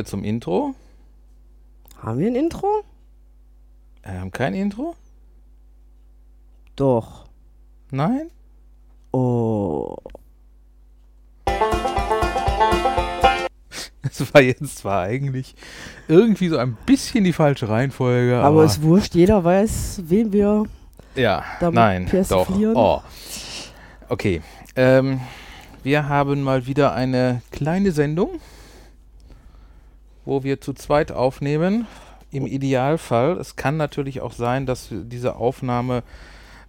wir zum Intro. Haben wir ein Intro? Wir haben kein Intro? Doch. Nein? Oh. Das war jetzt zwar eigentlich irgendwie so ein bisschen die falsche Reihenfolge, aber, Aber es wurscht, jeder weiß, wen wir. ja, damit nein, doch. Oh. Okay, ähm, wir haben mal wieder eine kleine Sendung, wo wir zu zweit aufnehmen. Im Idealfall. Es kann natürlich auch sein, dass diese Aufnahme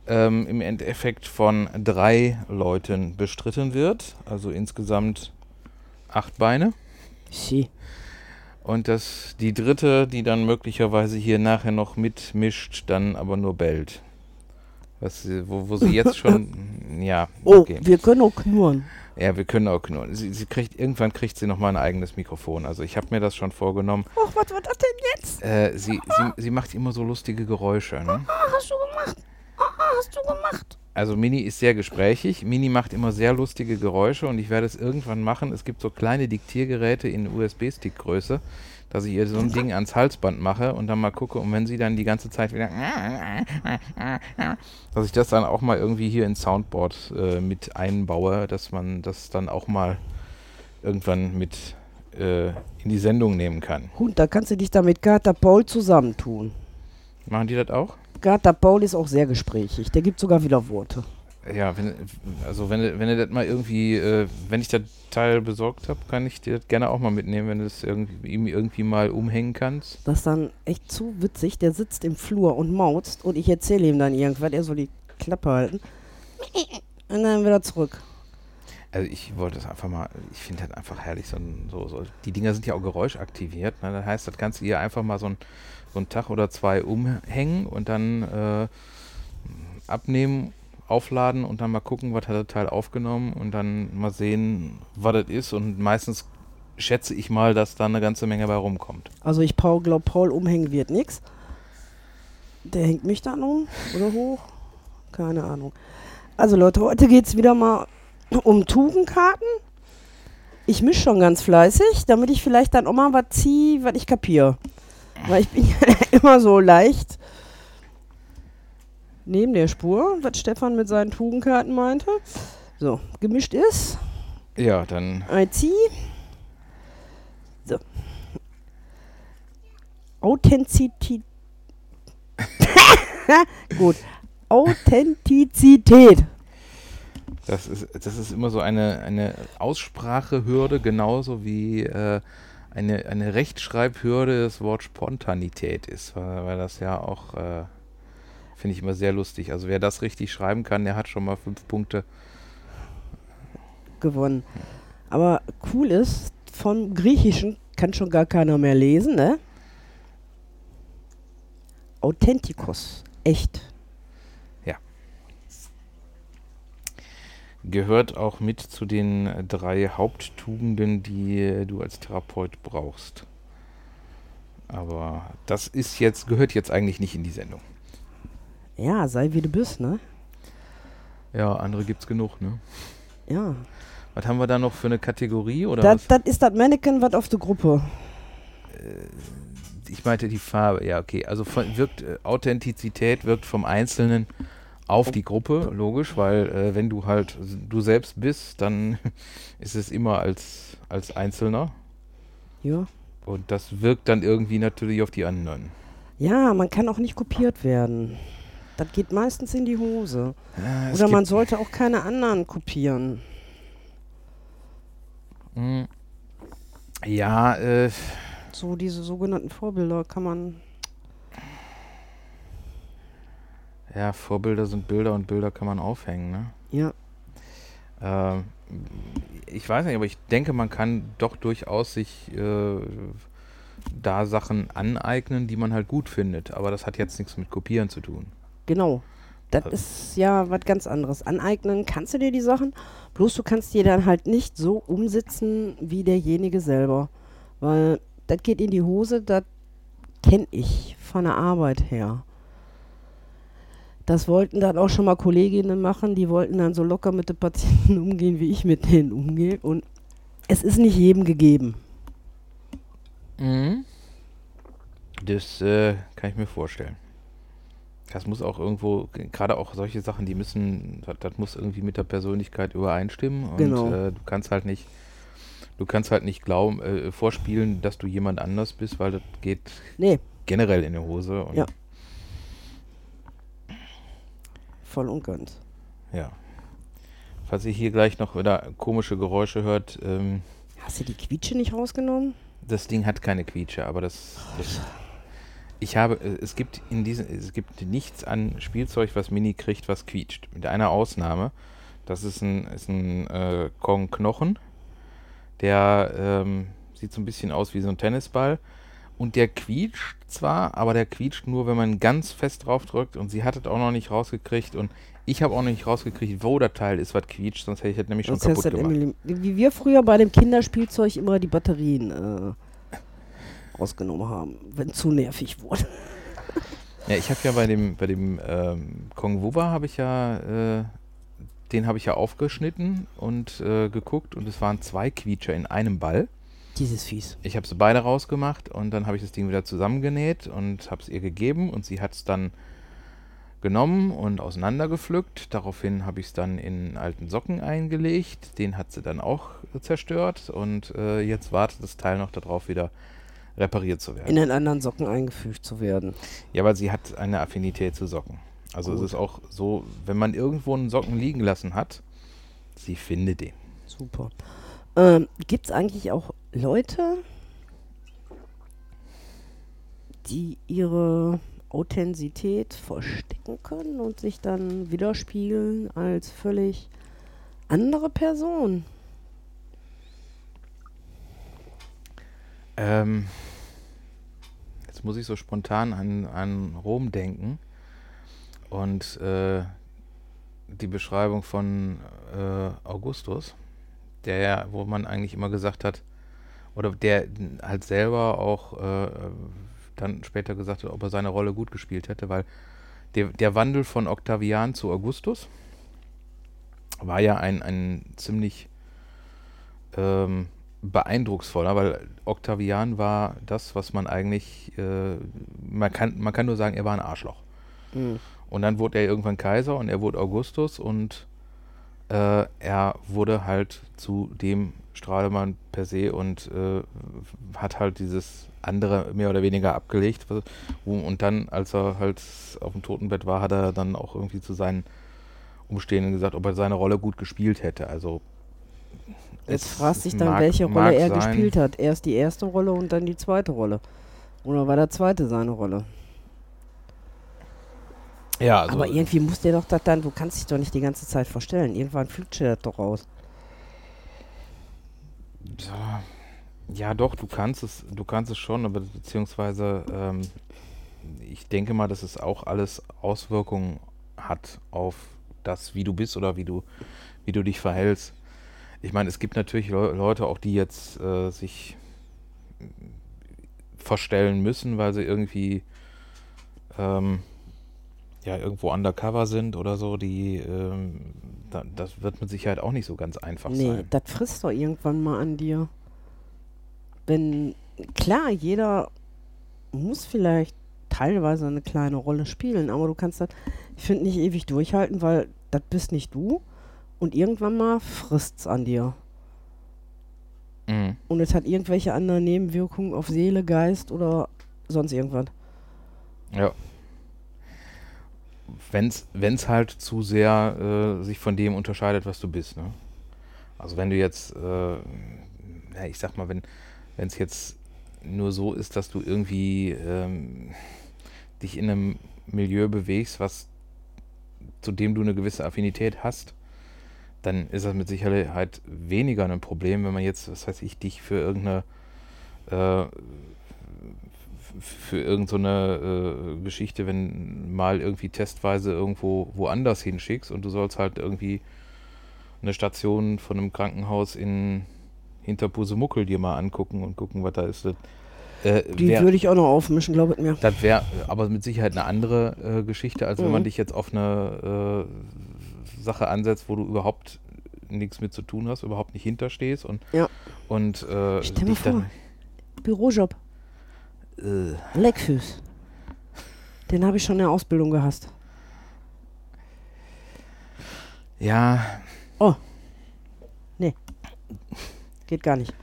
ähm, im Endeffekt von drei Leuten bestritten wird. Also insgesamt acht Beine. Sie. Und dass die dritte, die dann möglicherweise hier nachher noch mitmischt, dann aber nur bellt. Was, wo, wo sie jetzt schon, ja, Oh, okay. wir können auch knurren. Ja, wir können auch nur. Sie, sie kriegt, irgendwann kriegt sie noch mal ein eigenes Mikrofon. Also ich habe mir das schon vorgenommen. Ach, was war das denn jetzt? Äh, sie, sie, sie macht immer so lustige Geräusche. Ne? Ah, hast du gemacht? Ah, ah, hast du gemacht? Also Mini ist sehr gesprächig. Mini macht immer sehr lustige Geräusche und ich werde es irgendwann machen. Es gibt so kleine Diktiergeräte in USB-Stick-Größe, dass ich ihr so ein Ding ans Halsband mache und dann mal gucke und wenn sie dann die ganze Zeit wieder dass ich das dann auch mal irgendwie hier ins Soundboard äh, mit einbaue, dass man das dann auch mal irgendwann mit äh, in die Sendung nehmen kann. Hund, da kannst du dich da mit Gata Paul zusammentun. Machen die das auch? Gata Paul ist auch sehr gesprächig. Der gibt sogar wieder Worte. Ja, wenn, also wenn, du- wenn du das mal irgendwie, äh, wenn ich das Teil besorgt habe, kann ich dir das gerne auch mal mitnehmen, wenn du es irgendwie, ihm irgendwie mal umhängen kannst. Das ist dann echt zu witzig. Der sitzt im Flur und mauzt und ich erzähle ihm dann irgendwas. Er soll die Klappe halten. Und dann wieder zurück. Also ich wollte es einfach mal, ich finde das einfach herrlich, so, ein, so, so. Die Dinger sind ja auch geräuschaktiviert. Ne? Das heißt, das kannst du ihr einfach mal so, ein, so einen Tag oder zwei umhängen und dann äh, abnehmen, aufladen und dann mal gucken, was hat das Teil aufgenommen und dann mal sehen, was das ist. Und meistens schätze ich mal, dass da eine ganze Menge bei rumkommt. Also ich Paul, glaub, Paul umhängen wird nix. Der hängt mich dann um oder hoch. Keine Ahnung. Also Leute, heute geht es wieder mal um Tugendkarten. Ich mische schon ganz fleißig, damit ich vielleicht dann auch mal was ziehe, was ich kapiere. Weil ich bin ja immer so leicht neben der Spur, was Stefan mit seinen Tugendkarten meinte. So, gemischt ist. Ja, dann I zieh. So. Authentizität. Gut. Authentizität. Das ist, das ist immer so eine, eine Aussprachehürde, genauso wie äh, eine, eine Rechtschreibhürde das Wort Spontanität ist, weil, weil das ja auch, äh, finde ich immer sehr lustig. Also wer das richtig schreiben kann, der hat schon mal fünf Punkte. gewonnen. Aber cool ist, vom Griechischen kann schon gar keiner mehr lesen, ne? Authentikos. Echt. Gehört auch mit zu den drei Haupttugenden, die du als Therapeut brauchst. Aber das ist jetzt, gehört jetzt eigentlich nicht in die Sendung. Ja, sei wie du bist, ne? Ja, andere gibt's genug, ne? Ja. Was haben wir da noch für eine Kategorie? Oder Das das ist das Mannequin, was auf der Gruppe. Ich meinte die Farbe, ja, okay. Also von, wirkt äh, Authentizität wirkt vom Einzelnen auf die Gruppe, logisch, weil äh, wenn du halt du selbst bist, dann ist es immer als, als Einzelner. Ja. Und das wirkt dann irgendwie natürlich auf die anderen. Ja, man kann auch nicht kopiert werden. Das geht meistens in die Hose. Es Oder man sollte auch keine anderen kopieren. Mm. Ja, äh, So diese sogenannten Vorbilder kann man. ja, Vorbilder sind Bilder und Bilder kann man aufhängen, ne? Ja. Ähm, ich weiß nicht, aber ich denke, man kann doch durchaus sich äh, da Sachen aneignen, die man halt gut findet. Aber das hat jetzt nichts mit Kopieren zu tun. Genau. Das Also- ist ja was ganz anderes. Aneignen kannst du dir die Sachen, bloß du kannst die dann halt nicht so umsetzen wie derjenige selber. Weil das geht in die Hose, das kenne ich von der Arbeit her. Das wollten dann auch schon mal Kolleginnen machen, die wollten dann so locker mit den Patienten umgehen, wie ich mit denen umgehe. Und es ist nicht jedem gegeben. Mhm. Das äh, kann ich mir vorstellen. Das muss auch irgendwo, gerade auch solche Sachen, die müssen, das, das muss irgendwie mit der Persönlichkeit übereinstimmen. Und Genau. äh, du kannst halt nicht, du kannst halt nicht glauben, äh, vorspielen, dass du jemand anders bist, weil das geht Nee, generell in die Hose. Ja. voll und ganz. ja. Falls ihr hier gleich noch wieder komische Geräusche hört, ähm, Hast du die Quietsche nicht rausgenommen? das Ding hat keine Quietsche, aber das, das ich habe, äh, es gibt in diesem, es gibt nichts an Spielzeug, was Mini kriegt, was quietscht. Mit einer Ausnahme. Das ist ein, ist ein äh, Kong Knochen. Der ähm, sieht so ein bisschen aus wie so ein Tennisball. Und der quietscht zwar, aber der quietscht nur, wenn man ganz fest drauf drückt. Und sie hat es auch noch nicht rausgekriegt. Und ich habe auch noch nicht rausgekriegt, wo das Teil ist, was quietscht. Sonst hätte ich das nämlich schon hast kaputt das gemacht. Emily, wie wir früher bei dem Kinderspielzeug immer die Batterien äh, rausgenommen haben, wenn zu nervig wurde. Ja, ich habe ja bei dem, bei dem ähm, Kong Wuwa habe ich ja, äh, den habe ich ja aufgeschnitten und äh, geguckt und es waren zwei Quietscher in einem Ball. Dieses Fies. Ich habe sie beide rausgemacht und dann habe ich das Ding wieder zusammengenäht und habe es ihr gegeben und sie hat es dann genommen und auseinandergepflückt. Daraufhin habe ich es dann in alten Socken eingelegt. Den hat sie dann auch zerstört und äh, jetzt wartet das Teil noch darauf, wieder repariert zu werden. In den anderen Socken eingefügt zu werden. Ja, weil sie hat eine Affinität zu Socken. Also Gut. es ist auch so, wenn man irgendwo einen Socken liegen lassen hat, sie findet den. Super. Ähm, Gibt es eigentlich auch Leute, die ihre Authentizität verstecken können und sich dann widerspiegeln als völlig andere Person? Ähm, jetzt muss ich so spontan an, an Rom denken. Und äh, die Beschreibung von äh, Augustus, der wo man eigentlich immer gesagt hat, oder der halt selber auch äh, dann später gesagt hat, ob er seine Rolle gut gespielt hätte, weil der, der Wandel von Octavian zu Augustus war ja ein, ein ziemlich ähm, beeindrucksvoller, weil Octavian war das, was man eigentlich, äh, man, kann, man kann nur sagen, er war ein Arschloch. Hm. Und dann wurde er irgendwann Kaiser und er wurde Augustus und äh, er wurde halt zu dem Strahlemann per se und äh, hat halt dieses andere mehr oder weniger abgelegt. Und dann, als er halt auf dem Totenbett war, hat er dann auch irgendwie zu seinen Umstehenden gesagt, ob er seine Rolle gut gespielt hätte. Also Jetzt es fragst dich dann, mag- welche Rolle er sein. gespielt hat. Erst die erste Rolle und dann die zweite Rolle. Oder war der zweite seine Rolle? Ja, also, Aber irgendwie muss der doch das dann, du kannst dich doch nicht die ganze Zeit verstellen. Irgendwann fliegt das doch raus. Ja, ja, doch, du kannst es, du kannst es schon, aber beziehungsweise ähm, ich denke mal, dass es auch alles Auswirkungen hat auf das, wie du bist oder wie du, wie du dich verhältst. Ich meine, es gibt natürlich Leu- Leute auch, die jetzt äh, sich verstellen müssen, weil sie irgendwie ähm, ja irgendwo undercover sind oder so, die ähm, da, das wird mit Sicherheit auch nicht so ganz einfach Nee, sein. das frisst doch irgendwann mal an dir. Wenn, klar, jeder muss vielleicht teilweise eine kleine Rolle spielen, aber du kannst das, ich finde, nicht ewig durchhalten, weil das bist nicht du und irgendwann mal frisst's an dir. Mhm. Und es hat irgendwelche anderen Nebenwirkungen auf Seele, Geist oder sonst irgendwas. Ja. Wenn's, wenn's halt zu sehr äh, sich von dem unterscheidet, was du bist, ne? Also wenn du jetzt, äh, ja, ich sag mal, wenn es jetzt nur so ist, dass du irgendwie ähm, dich in einem Milieu bewegst, was zu dem du eine gewisse Affinität hast, dann ist das mit Sicherheit weniger ein Problem, wenn man jetzt, was weiß ich, dich für irgendeine äh, für irgendeine äh, Geschichte, wenn mal irgendwie testweise irgendwo woanders hinschickst und du sollst halt irgendwie eine Station von einem Krankenhaus in Hinterpusemuckel dir mal angucken und gucken, was da ist. Äh, Die wär- würde ich auch noch aufmischen, glaubet mir. das wäre aber mit Sicherheit eine andere äh, Geschichte, als wenn man Mhm. dich jetzt auf eine äh, Sache ansetzt, wo du überhaupt nichts mit zu tun hast, überhaupt nicht hinterstehst und, Ja. und äh, Stell dich dann. vor. Bürojob. Äh, Leckfüß. Den habe ich schon in der Ausbildung gehasst. ja, Geht gar nicht.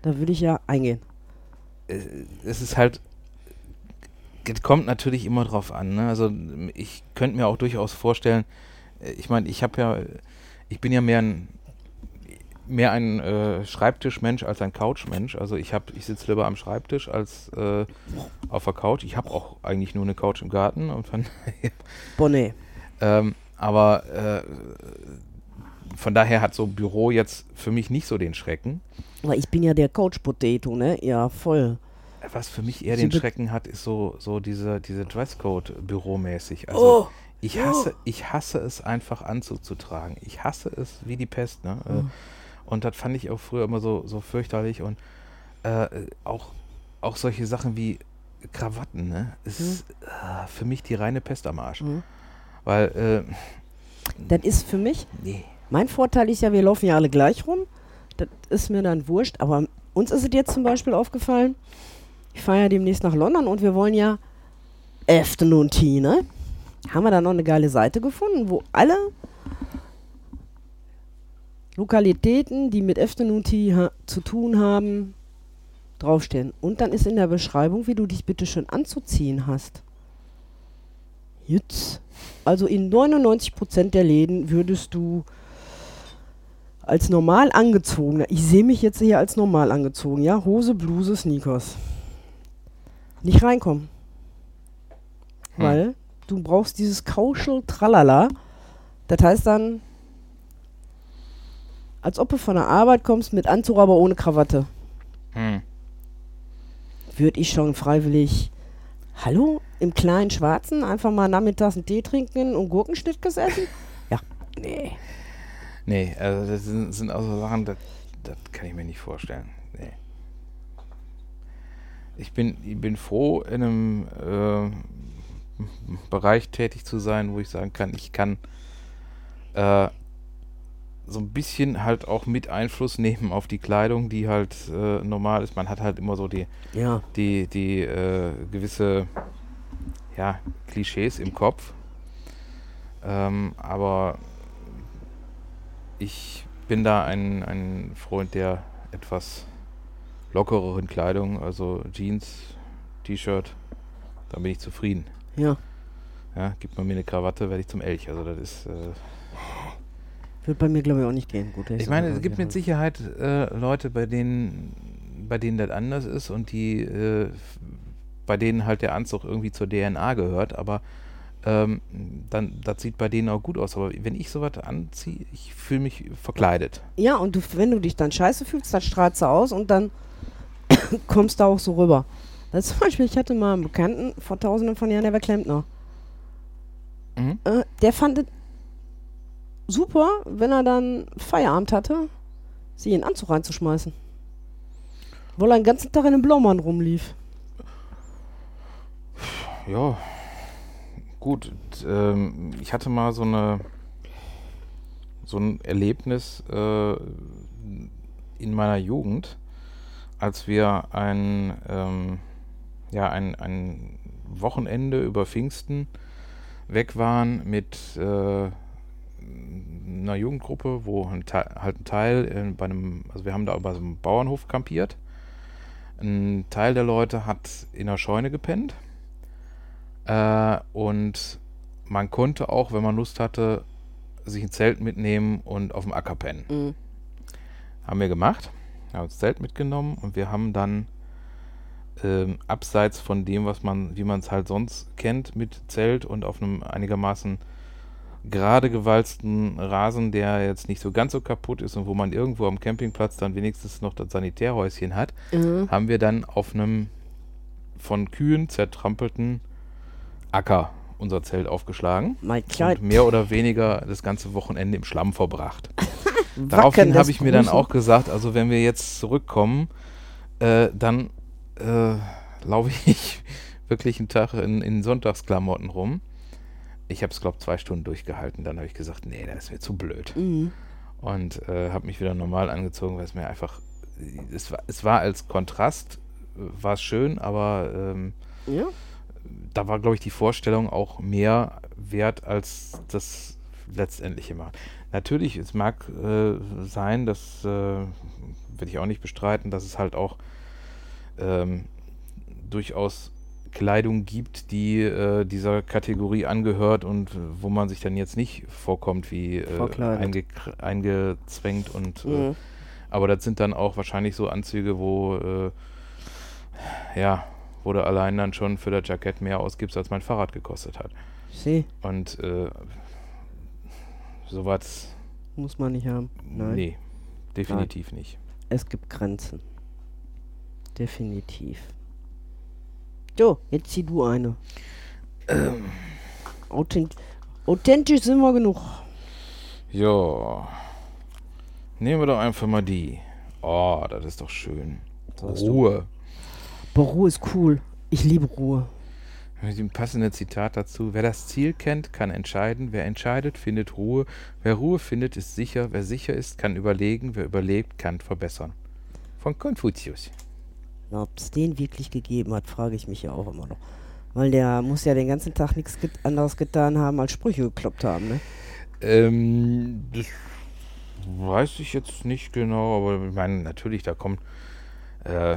Da würde ich ja eingehen. äh, es ist halt, es kommt natürlich immer drauf an. Ne? Also ich könnte mir auch durchaus vorstellen, äh, ich meine, ich habe ja, ich bin ja mehr ein mehr ein äh, Schreibtischmensch als ein Couchmensch. Also ich habe, ich sitze lieber am Schreibtisch als äh, auf der Couch. Ich habe auch eigentlich nur eine Couch im Garten und von, Bonnet. ähm, aber äh, von daher hat so Büro jetzt für mich nicht so den Schrecken. Aber ich bin ja der Coach Potato, ne? Ja, voll. Was für mich eher Sie den Schrecken hat, ist so, so diese, diese Dresscode büromäßig. Also Oh, ich hasse, ich hasse es einfach Anzug zu tragen. Ich hasse es wie die Pest. Ne? Äh, Mhm. Und das fand ich auch früher immer so, so fürchterlich. Und äh, auch, auch solche Sachen wie Krawatten, ne? Ist Mhm. äh, für mich die reine Pest am Arsch. Mhm. Weil, äh, Das ist für mich, nee. mein Vorteil ist ja, wir laufen ja alle gleich rum. Das ist mir dann wurscht. Aber uns ist es jetzt zum Beispiel aufgefallen, ich fahre ja demnächst nach London und wir wollen ja Afternoon Tea, ne? Haben wir da noch eine geile Seite gefunden, wo alle Lokalitäten, die mit Afternoon Tea zu tun haben, draufstehen. Und dann ist in der Beschreibung, wie du dich bitte schön anzuziehen hast. Jetzt. Also in 99% der Läden würdest du als normal angezogener, ich sehe mich jetzt hier als normal angezogen, ja, Hose, Bluse, Sneakers. Nicht reinkommen. Hm. Weil du brauchst dieses Kauschel Tralala. Das heißt dann, als ob du von der Arbeit kommst mit Anzug, aber ohne Krawatte. Hm. Würde ich schon freiwillig, hallo, im kleinen Schwarzen einfach mal nachmittags einen Tee trinken und Gurkenschnittges essen? Ja, nee. Nee, also das sind, sind also Sachen, das, das kann ich mir nicht vorstellen. Nee. Ich bin, ich bin froh, in einem äh, Bereich tätig zu sein, wo ich sagen kann, ich kann äh, so ein bisschen halt auch mit Einfluss nehmen auf die Kleidung, die halt äh, normal ist. Man hat halt immer so die, Ja, die, die äh, gewisse ja, Klischees im Kopf. Ähm, aber ich bin da ein, ein Freund der etwas lockereren Kleidung, also Jeans, T-Shirt, da bin ich zufrieden. Ja. Ja, gibt man mir eine Krawatte, werde ich zum Elch. Also das ist, äh, Wird bei mir, glaube ich, auch nicht gehen. Gut, ich meine, es gibt mit Sicherheit äh, Leute, bei denen, bei denen das anders ist und die, äh, bei denen halt der Anzug irgendwie zur DNA gehört, aber ähm, dann, das sieht bei denen auch gut aus. Aber wenn ich sowas anziehe, ich fühle mich verkleidet. Ja, und du, wenn du dich dann scheiße fühlst, dann strahlst du aus und dann kommst du auch so rüber. Ist zum Beispiel, ich hatte mal einen Bekannten vor tausenden von Jahren, der war Klempner. Mhm. Äh, der fand es super, wenn er dann Feierabend hatte, sie in den Anzug reinzuschmeißen. Weil er den ganzen Tag in einem Blaumann rumlief. Ja, gut. Ähm, ich hatte mal so eine so ein Erlebnis äh, in meiner Jugend, als wir ein ähm, ja ein, ein Wochenende über Pfingsten weg waren mit äh, einer Jugendgruppe, wo ein Teil, halt ein Teil äh, bei einem, also wir haben da bei so einem Bauernhof kampiert. Ein Teil der Leute hat in der Scheune gepennt. Äh, und man konnte auch, wenn man Lust hatte, sich ein Zelt mitnehmen und auf dem Acker pennen. Mhm. Haben wir gemacht, haben uns Zelt mitgenommen und wir haben dann ähm, abseits von dem, was man, wie man es halt sonst kennt, mit Zelt und auf einem einigermaßen gerade gewalzten Rasen, der jetzt nicht so ganz so kaputt ist und wo man irgendwo am Campingplatz dann wenigstens noch das Sanitärhäuschen hat, Mhm. haben wir dann auf einem von Kühen zertrampelten Acker unser Zelt aufgeschlagen und mehr oder weniger das ganze Wochenende im Schlamm verbracht. Daraufhin habe ich mir dann auch gesagt, also wenn wir jetzt zurückkommen, äh, dann äh, laufe ich wirklich einen Tag in, in Sonntagsklamotten rum. Ich habe es, glaube ich, zwei Stunden durchgehalten. Dann habe ich gesagt, nee, das ist mir zu blöd. Mhm. Und äh, habe mich wieder normal angezogen, weil es mir einfach, es war, es war als Kontrast war es schön, aber ähm, Ja. da war, glaube ich, die Vorstellung auch mehr wert als das letztendliche Machen. Natürlich, es mag äh, sein, das äh, will ich auch nicht bestreiten, dass es halt auch ähm, durchaus Kleidung gibt, die äh, dieser Kategorie angehört und äh, wo man sich dann jetzt nicht vorkommt wie äh, einge eingezwängt und äh, Mhm. aber das sind dann auch wahrscheinlich so Anzüge, wo äh, ja, wo du allein dann schon für das Jackett mehr ausgibst, als mein Fahrrad gekostet hat. See, Und äh, sowas, muss man nicht haben. Nein. nee, definitiv nicht. Es gibt Grenzen. Definitiv. So, jetzt zieh du eine. Authent authentisch sind wir genug. Ja, nehmen wir doch einfach mal die. Oh, das ist doch schön. Ruhe. Aber Ruhe ist cool. Ich liebe Ruhe. Mit dem passenden Zitat dazu. Wer das Ziel kennt, kann entscheiden. Wer entscheidet, findet Ruhe. Wer Ruhe findet, ist sicher. Wer sicher ist, kann überlegen. Wer überlebt, kann verbessern. Von Konfuzius. Ob es den wirklich gegeben hat, frage ich mich ja auch immer noch. Weil der muss ja den ganzen Tag nichts get anderes getan haben, als Sprüche gekloppt haben, ne? Ähm, das weiß ich jetzt nicht genau, aber ich meine, natürlich, da kommt, äh,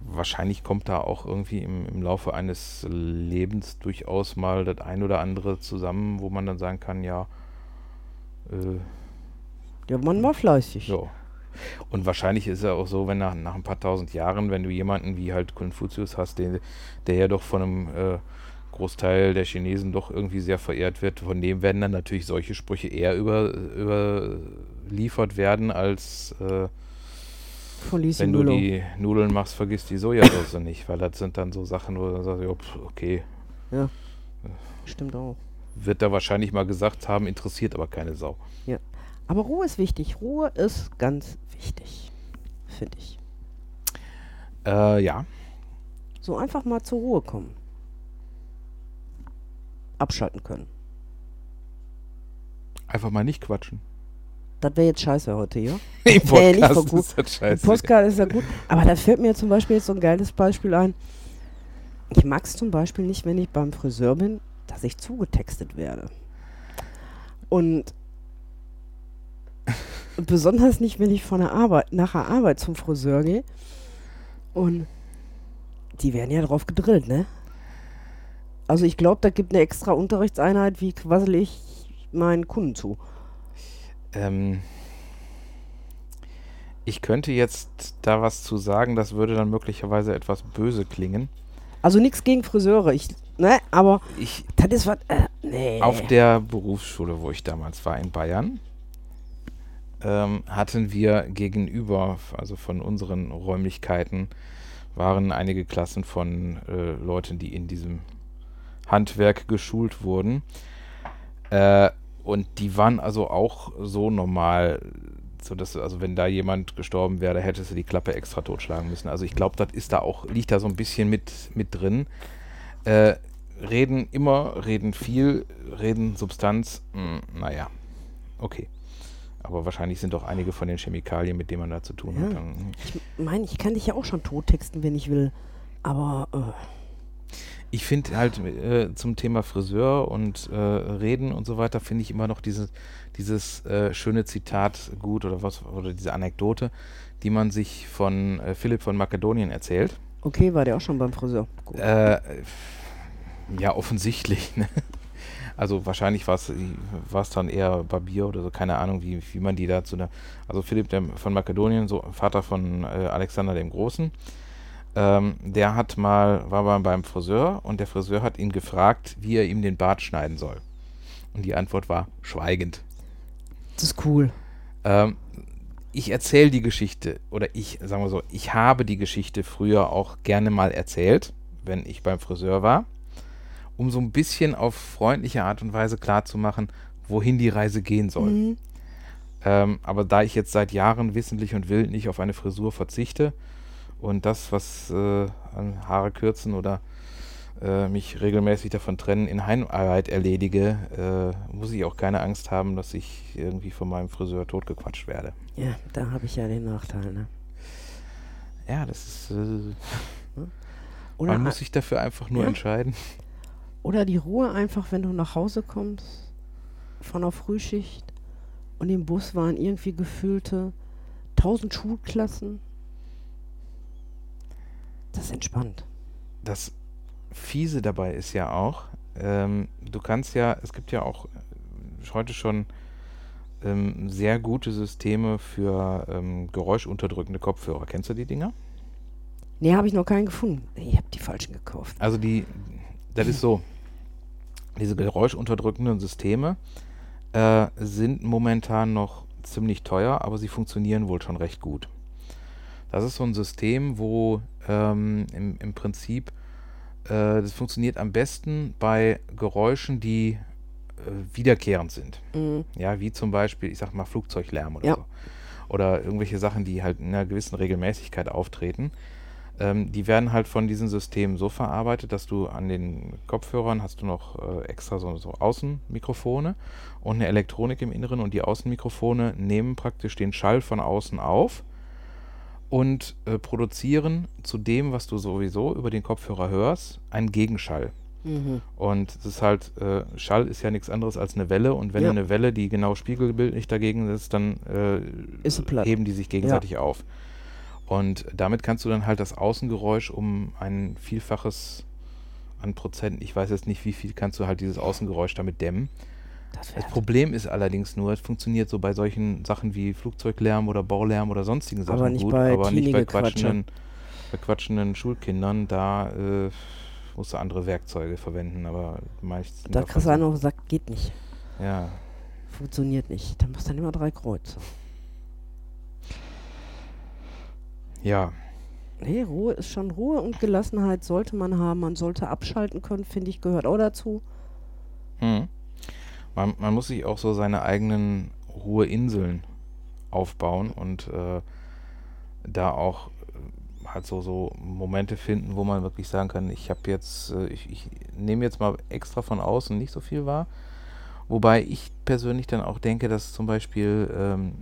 wahrscheinlich kommt da auch irgendwie im, im Laufe eines Lebens durchaus mal das ein oder andere zusammen, wo man dann sagen kann, ja, äh, Der Mann war fleißig. ja. Und wahrscheinlich ist es auch so, wenn nach, nach ein paar tausend Jahren, wenn du jemanden wie halt Konfuzius hast, den, der ja doch von einem äh, Großteil der Chinesen doch irgendwie sehr verehrt wird, von dem werden dann natürlich solche Sprüche eher über, überliefert werden, als äh, wenn du die Nudeln machst, vergiss die Sojasauce nicht, weil das sind dann so Sachen, wo du dann sagst, ja, okay, Stimmt auch. wird da wahrscheinlich mal gesagt haben, interessiert aber keine Sau. Aber Ruhe ist wichtig. Ruhe ist ganz wichtig. Finde ich. Äh, ja, So einfach mal zur Ruhe kommen. Abschalten können. einfach mal nicht quatschen. Das wäre jetzt scheiße heute, ja? Im nicht Podcast so gut. ist das Im scheiße. Postcard ist ja gut. Aber da fällt mir zum Beispiel jetzt so ein geiles Beispiel ein. Ich mag es zum Beispiel nicht, wenn ich beim Friseur bin, dass ich zugetextet werde. Und besonders nicht, wenn ich von der Arbeit, nach der Arbeit zum Friseur gehe. Und die werden ja drauf gedrillt, ne? Also ich glaube, da gibt eine extra Unterrichtseinheit, wie quassel ich meinen Kunden zu. Ähm, ich könnte jetzt da was zu sagen, das würde dann möglicherweise etwas böse klingen. Also nichts gegen Friseure, ich, ne? Aber Ich das ist was, äh, nee. auf der Berufsschule, wo ich damals war in Bayern, ähm, hatten wir gegenüber, also von unseren Räumlichkeiten, waren einige Klassen von äh, Leuten, die in diesem Handwerk geschult wurden. Äh, und die waren also auch so normal, so dass also wenn da jemand gestorben wäre, hättest du die Klappe extra totschlagen müssen. Also ich glaube, das ist da auch liegt da so ein bisschen mit mit drin. Äh, reden immer, reden viel, reden Substanz. Mh, naja, okay. Aber wahrscheinlich sind doch einige von den Chemikalien, mit denen man da zu tun hat. Ja. Dann, Ich meine, ich kann dich ja auch schon tottexten, wenn ich will. Aber äh, Ich finde halt äh, zum Thema Friseur und äh, Reden und so weiter, finde ich immer noch diese, dieses äh, schöne Zitat gut oder was, oder diese Anekdote, die man sich von äh, Philipp von Makedonien erzählt. okay, war der auch schon beim Friseur. Äh, ja, offensichtlich. Ne? Also wahrscheinlich war es dann eher Barbier oder so, keine Ahnung, wie, wie man die dazu da. Also Philipp von Makedonien, so Vater von äh, Alexander dem Großen, ähm, der hat mal, war mal beim Friseur und der Friseur hat ihn gefragt, wie er ihm den Bart schneiden soll. Und die Antwort war schweigend. Das ist cool. Ähm, ich erzähle die Geschichte, oder ich, sagen wir so, ich habe die Geschichte früher auch gerne mal erzählt, wenn ich beim Friseur war, um so ein bisschen auf freundliche Art und Weise klarzumachen, wohin die Reise gehen soll. Mhm. Ähm, aber da ich jetzt seit Jahren wissentlich und wild nicht auf eine Frisur verzichte und das, was äh, an Haare kürzen oder äh, mich regelmäßig davon trennen, in Heimarbeit erledige, äh, muss ich auch keine Angst haben, dass ich irgendwie von meinem Friseur totgequatscht werde. Ja, da habe ich ja den Nachteil, ne? Ja, das ist. Äh, Ne? Oder, Man muss sich dafür einfach nur Ja. entscheiden. Oder die Ruhe einfach, wenn du nach Hause kommst von der Frühschicht und im Bus waren irgendwie gefühlte 1000 Schulklassen. Das ist entspannt. Das Fiese dabei ist ja auch, ähm, du kannst ja, es gibt ja auch äh, heute schon ähm, sehr gute Systeme für ähm, geräuschunterdrückende Kopfhörer. Kennst du die Dinger? Nee, habe ich noch keinen gefunden. Ich habe die falschen gekauft. Also die, das ist so, diese geräuschunterdrückenden Systeme äh, sind momentan noch ziemlich teuer, aber sie funktionieren wohl schon recht gut. Das ist so ein System, wo ähm, im, im Prinzip äh, das funktioniert am besten bei Geräuschen, die äh, wiederkehrend sind. Mhm. Ja, wie zum Beispiel, ich sag mal, Flugzeuglärm oder Ja. so. Oder irgendwelche Sachen, die halt in einer gewissen Regelmäßigkeit auftreten. Ähm, die werden halt von diesen Systemen so verarbeitet, dass du an den Kopfhörern hast du noch äh, extra so, so Außenmikrofone und eine Elektronik im Inneren und die Außenmikrofone nehmen praktisch den Schall von außen auf und äh, produzieren zu dem, was du sowieso über den Kopfhörer hörst, einen Gegenschall. Mhm. Und es ist halt, äh, Schall ist ja nichts anderes als eine Welle und wenn Ja. eine Welle, die genau spiegelbildlich dagegen ist, dann äh, heben die sich gegenseitig auf. Und damit kannst du dann halt das Außengeräusch um ein Vielfaches an Prozent, ich weiß jetzt nicht wie viel, kannst du halt dieses Außengeräusch damit dämmen. Das Das Problem ist allerdings nur, es funktioniert so bei solchen Sachen wie Flugzeuglärm oder Baulärm oder sonstigen Sachen Aber nicht gut, bei aber nicht bei quatschenden, bei quatschenden Schulkindern, da äh, musst du andere Werkzeuge verwenden, aber meistens. da kriegst du einer gesagt, geht nicht. Ja, Funktioniert nicht. Da machst du dann immer drei Kreuze. Ja, Nee, Ruhe ist schon Ruhe und Gelassenheit sollte man haben. Man sollte abschalten können, finde ich, gehört auch dazu. Hm. Man, man muss sich auch so seine eigenen Ruheinseln aufbauen und äh, da auch äh, halt so, so Momente finden, wo man wirklich sagen kann, ich habe jetzt, äh, ich, ich nehme jetzt mal extra von außen nicht so viel wahr. Wobei ich persönlich dann auch denke, dass zum Beispiel ähm,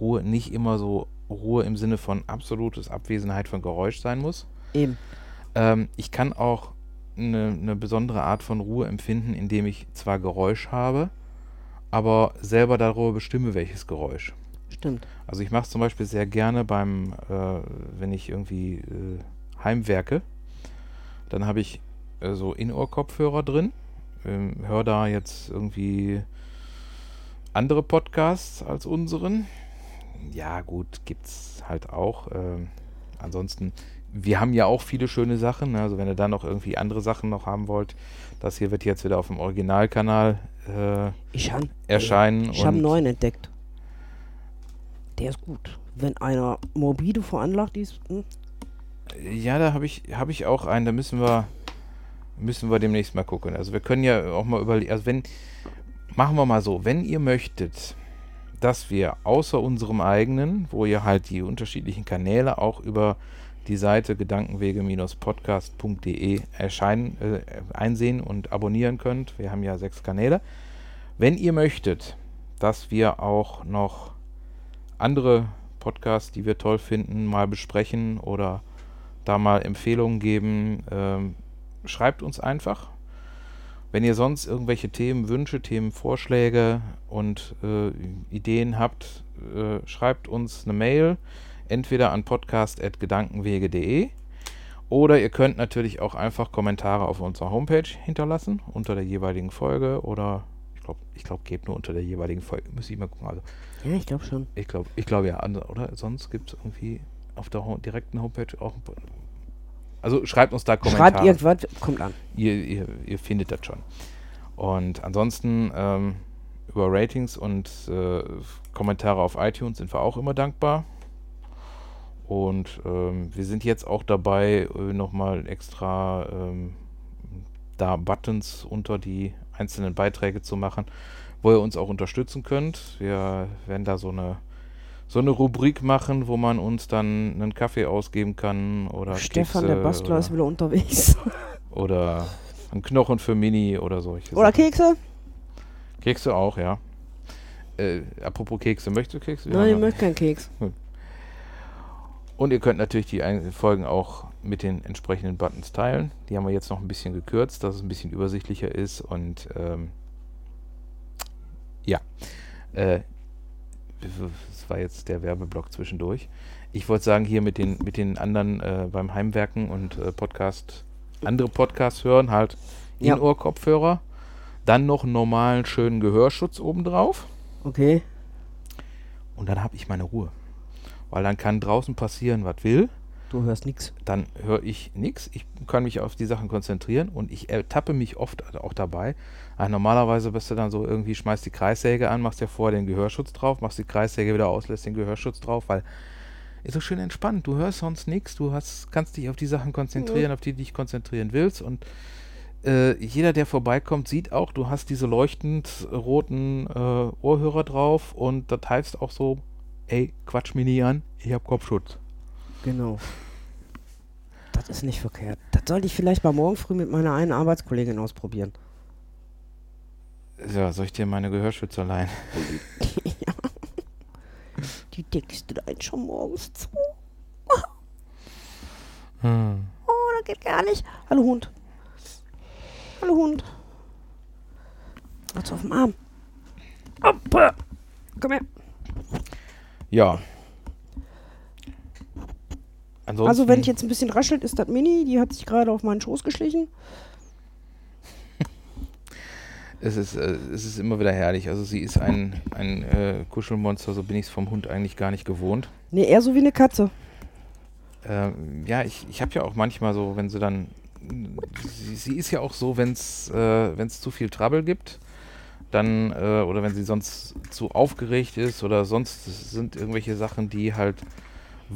Ruhe nicht immer so Ruhe im Sinne von absolutes Abwesenheit von Geräusch sein muss. Eben. Ähm, ich kann auch eine, eine besondere Art von Ruhe empfinden, indem ich zwar Geräusch habe, aber selber darüber bestimme, welches Geräusch. Stimmt. Also ich mache es zum Beispiel sehr gerne beim, äh, wenn ich irgendwie äh, heimwerke, dann habe ich äh, so In-Ohr-Kopfhörer drin, ähm, höre da jetzt irgendwie andere Podcasts als unseren. Ja gut, gibt's halt auch. Ähm, ansonsten, wir haben ja auch viele schöne Sachen. ne? Also wenn ihr da noch irgendwie andere Sachen noch haben wollt, das hier wird jetzt wieder auf dem Originalkanal äh, Ich habe erscheinen. ich hab einen neuen entdeckt. Der ist gut. Wenn einer morbide veranlagt ist, hm, Ja, da habe ich, hab ich auch einen, da müssen wir, müssen wir demnächst mal gucken. Also wir können ja auch mal überlegen, also wenn, machen wir mal so, wenn ihr möchtet, dass wir außer unserem eigenen, wo ihr halt die unterschiedlichen Kanäle auch über die Seite gedankenwege-podcast.de erscheinen, äh, einsehen und abonnieren könnt. Wir haben ja sechs Kanäle. Wenn ihr möchtet, dass wir auch noch andere Podcasts, die wir toll finden, mal besprechen oder da mal Empfehlungen geben, ähm, schreibt uns einfach. Wenn ihr sonst irgendwelche Themen, Wünsche, Themenvorschläge und äh, Ideen habt, äh, schreibt uns eine Mail, entweder an podcast.gedankenwege.de oder ihr könnt natürlich auch einfach Kommentare auf unserer Homepage hinterlassen, unter der jeweiligen Folge oder ich glaube, ich glaube, geht nur unter der jeweiligen Folge. Müsste ich mal gucken. Also ja, ich glaube schon. ich glaube, ich glaube ja, oder? Sonst gibt es irgendwie auf der ho direkten Homepage auch. Also schreibt uns da Kommentare. Schreibt irgendwas, kommt an. ihr, ihr, ihr findet das schon. Und ansonsten ähm, über Ratings und äh, Kommentare auf iTunes sind wir auch immer dankbar. Und ähm, wir sind jetzt auch dabei, äh, nochmal extra ähm, da Buttons unter die einzelnen Beiträge zu machen, wo ihr uns auch unterstützen könnt. Wir werden da so eine so eine Rubrik machen, wo man uns dann einen Kaffee ausgeben kann oder Stefan, Kekse der Bastler, ist wieder unterwegs. oder ein Knochen für Mini oder solche Oder Sachen. Kekse? Kekse auch, ja. Äh, apropos Kekse, möchtest du Kekse? Nein, ich möchte keinen Keks. Und ihr könnt natürlich die Folgen auch mit den entsprechenden Buttons teilen. Die haben wir jetzt noch ein bisschen gekürzt, dass es ein bisschen übersichtlicher ist. Und ähm, ja, äh, das war jetzt der Werbeblock zwischendurch. Ich wollte sagen, hier mit den, mit den anderen äh, beim Heimwerken und äh, Podcast, andere Podcasts hören, halt Ja. In-Ohr-Kopfhörer. Dann noch einen normalen, schönen Gehörschutz obendrauf. Okay. Und dann habe ich meine Ruhe. Weil dann kann draußen passieren, was will. Du hörst nichts. Dann höre ich nichts. Ich kann mich auf die Sachen konzentrieren und ich ertappe mich oft auch dabei. Ah, normalerweise bist du dann so irgendwie, schmeißt die Kreissäge an, machst ja vorher den Gehörschutz drauf, machst die Kreissäge wieder aus, lässt den Gehörschutz drauf, weil ist so schön entspannt. Du hörst sonst nichts, du hast, kannst dich auf die Sachen konzentrieren, auf die du dich konzentrieren willst und äh, jeder, der vorbeikommt, sieht auch, du hast diese leuchtend roten äh, Ohrhörer drauf und das heißt auch so, ey, quatsch mich nie an, ich hab Kopfschutz. Genau. Das ist nicht verkehrt. Das sollte ich vielleicht mal morgen früh mit meiner einen Arbeitskollegin ausprobieren. Ja, soll ich dir meine Gehörschützer leihen? Die deckst du dann schon morgens zu. Hm. Oh, das geht gar nicht. Hallo Hund. Hallo Hund. Was auf dem Arm? Hoppa. Komm her. Ja. Ansonsten, Also wenn ich jetzt ein bisschen raschelt, ist das Mini. Die hat sich gerade auf meinen Schoß geschlichen. es ist, äh, es ist immer wieder herrlich. Also sie ist ein, ein äh, Kuschelmonster, so bin ich es vom Hund eigentlich gar nicht gewohnt. Nee, eher so wie eine Katze. Ähm, ja, ich, ich habe ja auch manchmal so, wenn sie dann, sie, sie ist ja auch so, wenn es äh, wenn's zu viel Trouble gibt, dann, äh, oder wenn sie sonst zu aufgeregt ist oder sonst sind irgendwelche Sachen, die halt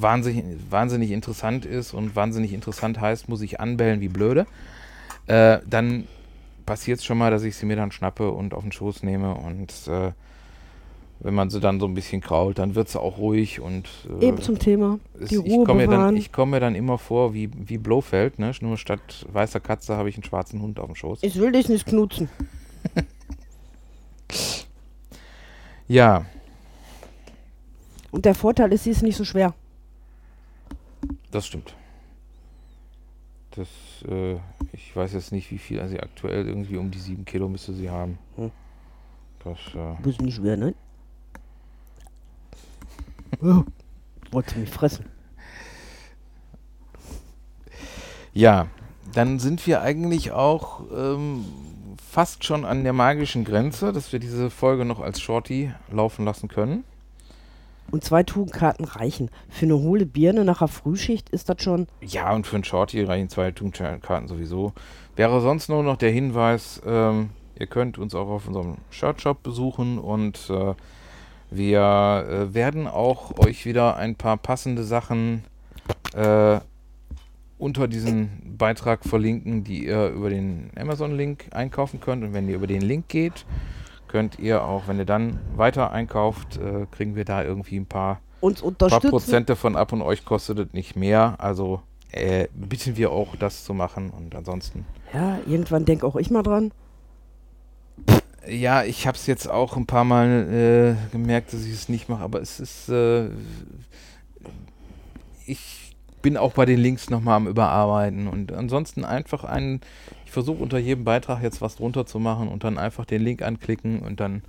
wahnsinnig, wahnsinnig interessant ist und wahnsinnig interessant heißt, muss ich anbellen wie blöde, äh, dann passiert es schon mal, dass ich sie mir dann schnappe und auf den Schoß nehme und äh, wenn man sie dann so ein bisschen krault, dann wird sie auch ruhig und äh, Eben zum Thema. es- Die ich Ruhe komme mir, dann, ich komm mir dann immer vor wie, wie Blofeld, ne? nur statt weißer Katze habe ich einen schwarzen Hund auf dem Schoß. Ich will dich nicht knutzen. Ja, Und der Vorteil ist, sie ist nicht so schwer. Das stimmt. Das, äh, ich weiß jetzt nicht, wie viel, also aktuell irgendwie um die sieben Kilo müsste sie haben. Hm. Das, äh, nicht schwer, ne? Oh, Wolltest du mich fressen? Ja, dann sind wir eigentlich auch ähm, fast schon an der magischen Grenze, dass wir diese Folge noch als Shorty laufen lassen können. Und zwei Tugendkarten reichen. Für eine hohle Birne nach der Frühschicht ist das schon. Ja, und für einen Shorty reichen zwei Karten sowieso. Wäre sonst nur noch der Hinweis, ähm, ihr könnt uns auch auf unserem Shirtshop besuchen und äh, wir äh, werden auch euch wieder ein paar passende Sachen äh, unter diesen Beitrag verlinken, die ihr über den Amazon-Link einkaufen könnt. Und wenn ihr über den Link geht, könnt ihr auch, wenn ihr dann weiter einkauft, äh, kriegen wir da irgendwie ein paar Uns paar unterstützen. Prozent davon ab und euch kostet es nicht mehr. Also äh, bitten wir auch, das zu machen. Und ansonsten, Ja, irgendwann denk auch ich mal dran. ja, ich habe es jetzt auch ein paar Mal äh, gemerkt, dass ich es nicht mache, aber es ist, äh, ich bin auch bei den Links nochmal am Überarbeiten und ansonsten einfach einen, ich versuche unter jedem Beitrag jetzt was drunter zu machen und dann einfach den Link anklicken und dann,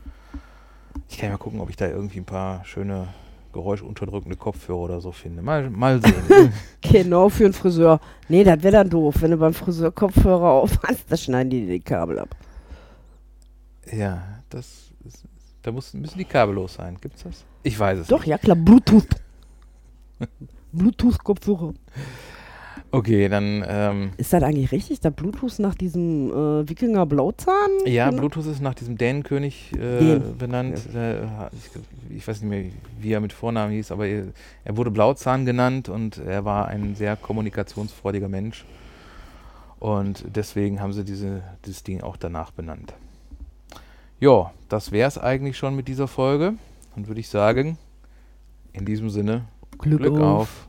ich kann ja mal gucken, ob ich da irgendwie ein paar schöne geräuschunterdrückende Kopfhörer oder so finde. Mal, mal sehen. Genau, für einen Friseur. Nee, das wäre dann doof. Wenn du beim Friseur Kopfhörer auf hast, da schneiden die dir die Kabel ab. Ja, das ist, da muss, müssen die kabellos sein. Gibt's das? Ich weiß es Doch, ja klar, Bluetooth. Bluetooth-Kopfhörer. Okay, dann ähm, Ist das eigentlich richtig, da Bluetooth nach diesem äh, Wikinger Blauzahn? ja, genau- Bluetooth ist nach diesem Dänenkönig äh, benannt. Äh, ich, ich weiß nicht mehr, wie er mit Vornamen hieß, aber er, er wurde Blauzahn genannt und er war ein sehr kommunikationsfreudiger Mensch. Und deswegen haben sie diese, dieses Ding auch danach benannt. Ja, das wäre es eigentlich schon mit dieser Folge. Dann würde ich sagen, in diesem Sinne, Glück, Glück auf. auf.